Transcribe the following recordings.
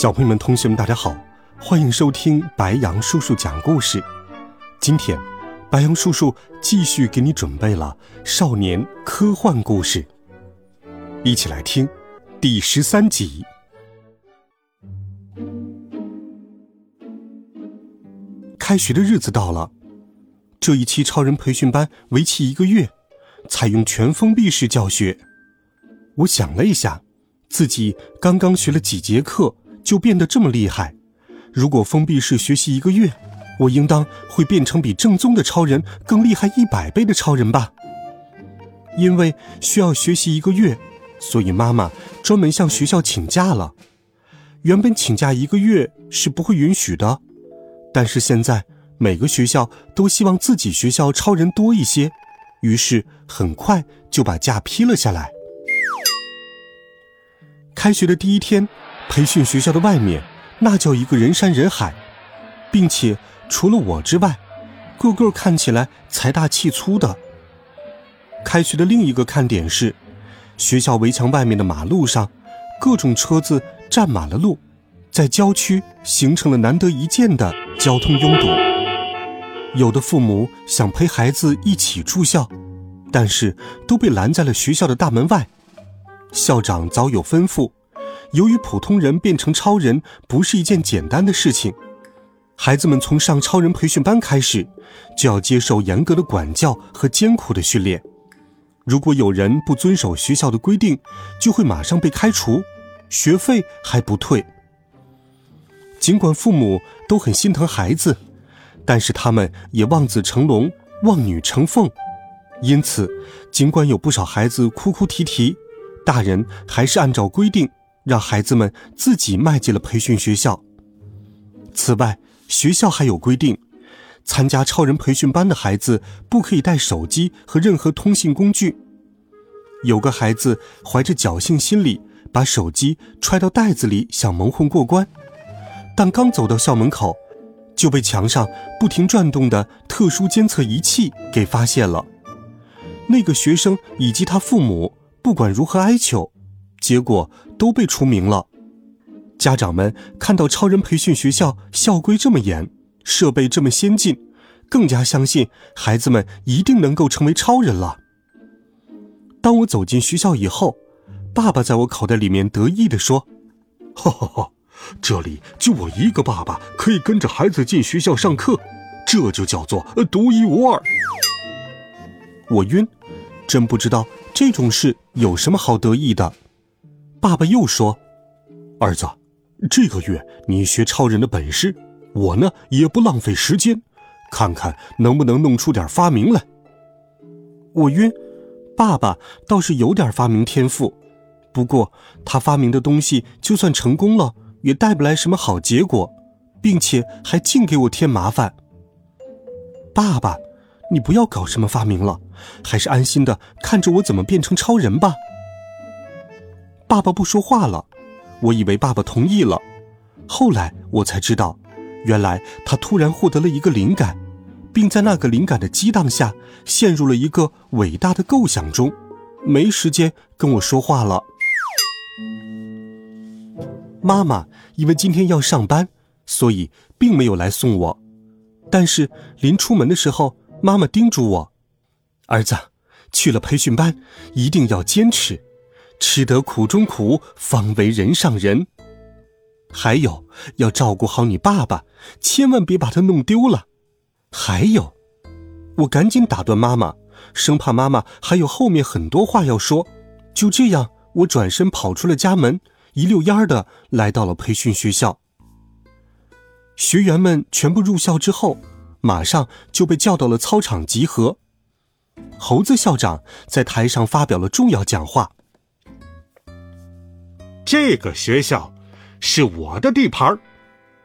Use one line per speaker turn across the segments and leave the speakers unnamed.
小朋友们、同学们，大家好，欢迎收听白杨叔叔讲故事。今天，白杨叔叔继续给你准备了少年科幻故事，一起来听第十三集。开学的日子到了，这一期超人培训班为期一个月，采用全封闭式教学。我想了一下，自己刚刚学了几节课。就变得这么厉害。如果封闭式学习一个月，我应当会变成比正宗的超人更厉害一百倍的超人吧。因为需要学习一个月，所以妈妈专门向学校请假了。原本请假一个月是不会允许的，但是现在每个学校都希望自己学校超人多一些，于是很快就把假批了下来。开学的第一天。培训学校的外面，那叫一个人山人海，并且除了我之外，个个看起来财大气粗的。开学的另一个看点是，学校围墙外面的马路上，各种车子占满了路，在郊区形成了难得一见的交通拥堵。有的父母想陪孩子一起住校，但是都被拦在了学校的大门外。校长早有吩咐。由于普通人变成超人不是一件简单的事情，孩子们从上超人培训班开始，就要接受严格的管教和艰苦的训练。如果有人不遵守学校的规定，就会马上被开除，学费还不退。尽管父母都很心疼孩子，但是他们也望子成龙、望女成凤，因此，尽管有不少孩子哭哭啼啼，大人还是按照规定。让孩子们自己迈进了培训学校。此外，学校还有规定，参加超人培训班的孩子不可以带手机和任何通信工具。有个孩子怀着侥幸心理，把手机揣到袋子里，想蒙混过关，但刚走到校门口，就被墙上不停转动的特殊监测仪器给发现了。那个学生以及他父母不管如何哀求。结果都被除名了。家长们看到超人培训学校校规这么严，设备这么先进，更加相信孩子们一定能够成为超人了。当我走进学校以后，爸爸在我口袋里面得意地说：“哈哈哈，这里就我一个爸爸可以跟着孩子进学校上课，这就叫做独一无二。”我晕，真不知道这种事有什么好得意的。爸爸又说：“儿子，这个月你学超人的本事，我呢也不浪费时间，看看能不能弄出点发明来。”我晕，爸爸倒是有点发明天赋，不过他发明的东西就算成功了，也带不来什么好结果，并且还净给我添麻烦。爸爸，你不要搞什么发明了，还是安心的看着我怎么变成超人吧。爸爸不说话了，我以为爸爸同意了，后来我才知道，原来他突然获得了一个灵感，并在那个灵感的激荡下，陷入了一个伟大的构想中，没时间跟我说话了。妈妈因为今天要上班，所以并没有来送我，但是临出门的时候，妈妈叮嘱我：“儿子，去了培训班，一定要坚持。”吃得苦中苦，方为人上人。还有，要照顾好你爸爸，千万别把他弄丢了。还有，我赶紧打断妈妈，生怕妈妈还有后面很多话要说。就这样，我转身跑出了家门，一溜烟儿的来到了培训学校。学员们全部入校之后，马上就被叫到了操场集合。猴子校长在台上发表了重要讲话。
这个学校是我的地盘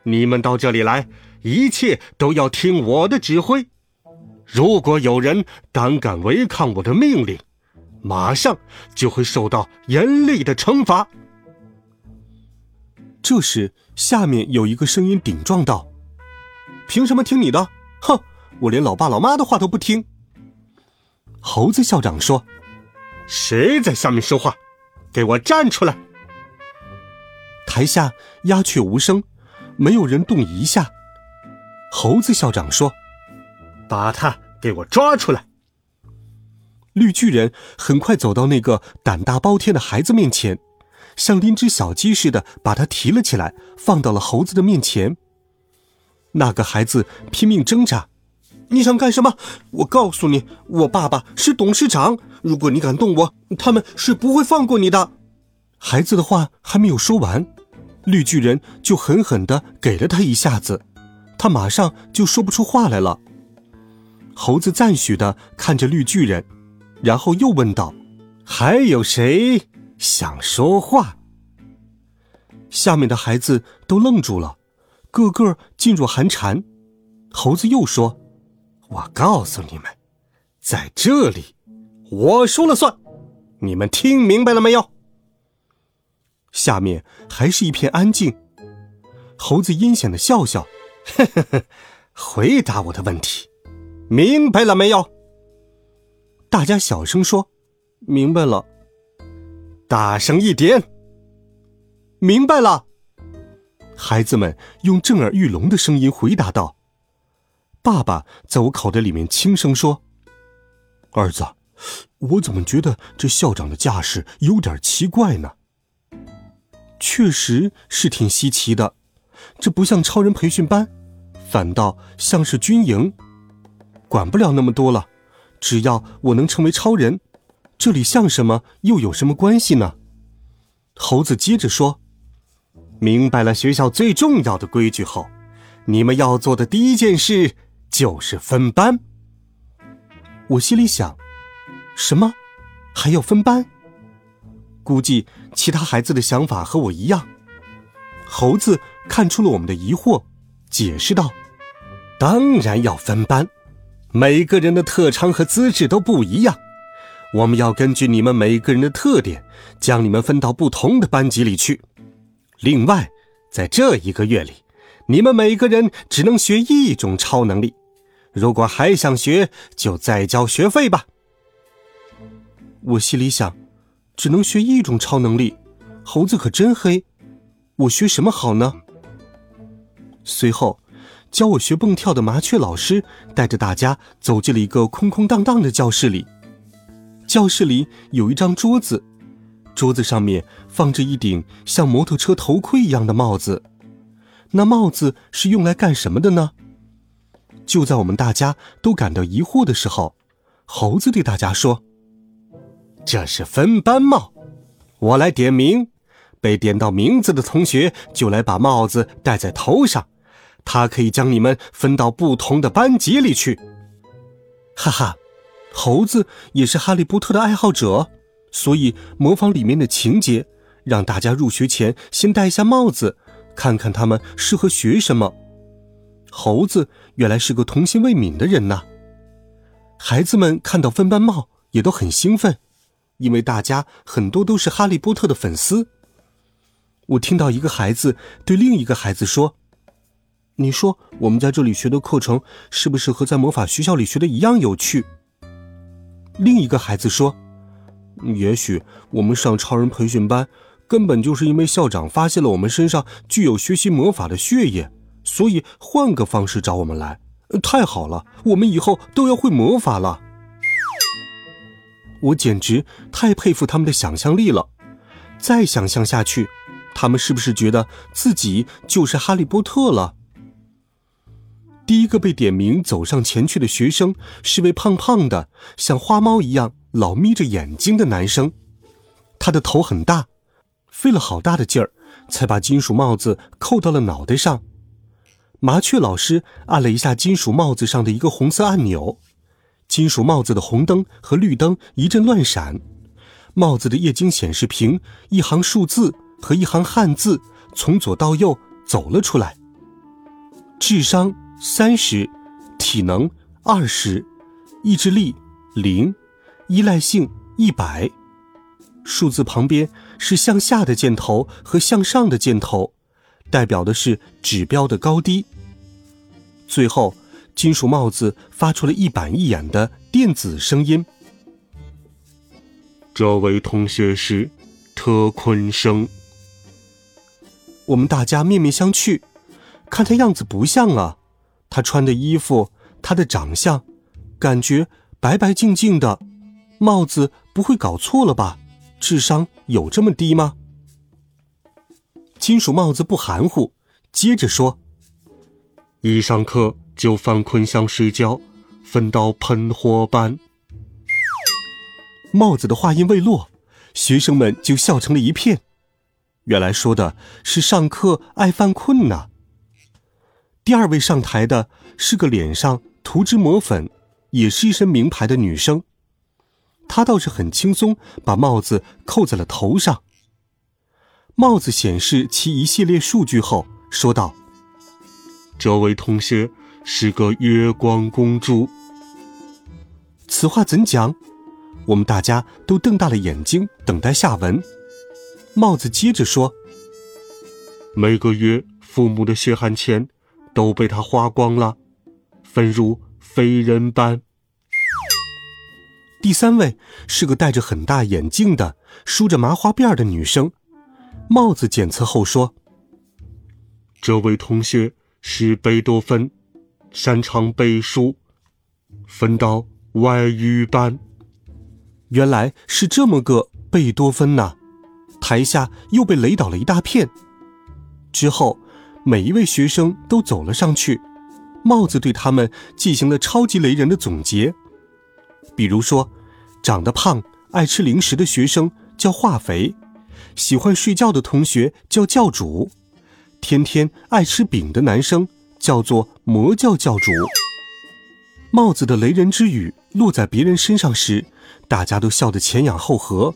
你们到这里来，一切都要听我的指挥。如果有人胆敢违抗我的命令，马上就会受到严厉的惩罚。”这时，下面有一个声音顶撞道：“凭什么听你的？哼，我连老爸老妈的话都不听。”猴子校长说：“谁在下面说话？给我站出来！”台下鸦雀无声，没有人动一下。猴子校长说：“把他给我抓出来！”绿巨人很快走到那个胆大包天的孩子面前，像拎只小鸡似的把他提了起来，放到了猴子的面前。那个孩子拼命挣扎：“你想干什么？我告诉你，我爸爸是董事长，如果你敢动我，他们是不会放过你的。”孩子的话还没有说完，绿巨人就狠狠的给了他一下子，他马上就说不出话来了。猴子赞许的看着绿巨人，然后又问道：“还有谁想说话？”下面的孩子都愣住了，个个噤若寒蝉。猴子又说：“我告诉你们，在这里，我说了算，你们听明白了没有？”下面还是一片安静。猴子阴险的笑笑，呵呵呵，回答我的问题，明白了没有？大家小声说：“明白了。”大声一点，明白了。孩子们用震耳欲聋的声音回答道：“爸爸在我口袋里面轻声说：‘儿子，我怎么觉得这校长的架势有点奇怪呢？’”确实是挺稀奇的，这不像超人培训班，反倒像是军营。管不了那么多了，只要我能成为超人，这里像什么又有什么关系呢？猴子接着说：“明白了学校最重要的规矩后，你们要做的第一件事就是分班。”我心里想：什么？还要分班？估计其他孩子的想法和我一样。猴子看出了我们的疑惑，解释道：“当然要分班，每个人的特长和资质都不一样，我们要根据你们每个人的特点，将你们分到不同的班级里去。另外，在这一个月里，你们每个人只能学一种超能力。如果还想学，就再交学费吧。”我心里想。只能学一种超能力，猴子可真黑。我学什么好呢？随后，教我学蹦跳的麻雀老师带着大家走进了一个空空荡荡的教室里。教室里有一张桌子，桌子上面放着一顶像摩托车头盔一样的帽子。那帽子是用来干什么的呢？就在我们大家都感到疑惑的时候，猴子对大家说。这是分班帽，我来点名，被点到名字的同学就来把帽子戴在头上，它可以将你们分到不同的班级里去。哈哈，猴子也是哈利波特的爱好者，所以模仿里面的情节，让大家入学前先戴一下帽子，看看他们适合学什么。猴子原来是个童心未泯的人呐！孩子们看到分班帽也都很兴奋。因为大家很多都是哈利波特的粉丝，我听到一个孩子对另一个孩子说：“你说我们在这里学的课程是不是和在魔法学校里学的一样有趣？”另一个孩子说：“也许我们上超人培训班，根本就是因为校长发现了我们身上具有学习魔法的血液，所以换个方式找我们来。太好了，我们以后都要会魔法了。”我简直太佩服他们的想象力了！再想象下去，他们是不是觉得自己就是哈利波特了？第一个被点名走上前去的学生是位胖胖的、像花猫一样老眯着眼睛的男生，他的头很大，费了好大的劲儿才把金属帽子扣到了脑袋上。麻雀老师按了一下金属帽子上的一个红色按钮。金属帽子的红灯和绿灯一阵乱闪，帽子的液晶显示屏一行数字和一行汉字从左到右走了出来。智商三十，体能二十，意志力零，依赖性一百。数字旁边是向下的箭头和向上的箭头，代表的是指标的高低。最后，金属帽子发出了一板一眼的电子声音：“
这位同学是特坤生。”
我们大家面面相觑，看他样子不像啊，他穿的衣服，他的长相，感觉白白净净的，帽子不会搞错了吧？智商有这么低吗？金属帽子不含糊，接着说：“
一上课就翻坤箱睡觉，分到喷火班。”
帽子的话音未落，学生们就笑成了一片。原来说的是上课爱犯困呢。第二位上台的是个脸上涂脂抹粉，也是一身名牌的女生。她倒是很轻松，把帽子扣在了头上。帽子显示其一系列数据后，说道：“
这位同学是个月光公主。”
此话怎讲？我们大家都瞪大了眼睛，等待下文。帽子接着说：“
每个月父母的血汗钱都被他花光了，分入非人班。”
第三位是个戴着很大眼镜的、梳着麻花辫的女生。帽子检测后说：“
这位同学是贝多芬，擅长背书，分到外语班。”
原来是这么个贝多芬呐。台下又被雷倒了一大片。之后，每一位学生都走了上去，帽子对他们进行了超级雷人的总结。比如说，长得胖、爱吃零食的学生叫化肥，喜欢睡觉的同学叫教主，天天爱吃饼的男生叫做魔教教主。帽子的雷人之语落在别人身上时，大家都笑得前仰后合。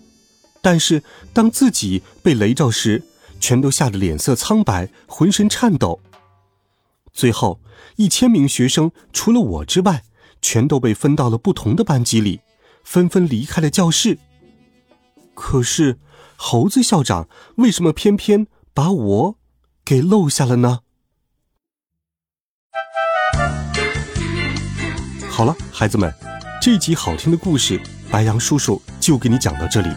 但是，当自己被雷着时，全都吓得脸色苍白，浑身颤抖。最后，一千名学生除了我之外，全都被分到了不同的班级里，纷纷离开了教室。可是，猴子校长为什么偏偏把我给漏下了呢？好了，孩子们，这集好听的故事，白羊叔叔就给你讲到这里。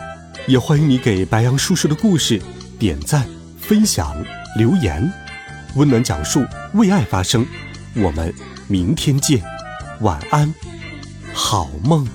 也欢迎你给白羊叔叔的故事点赞、分享、留言，温暖讲述，为爱发声。我们明天见，晚安，好梦。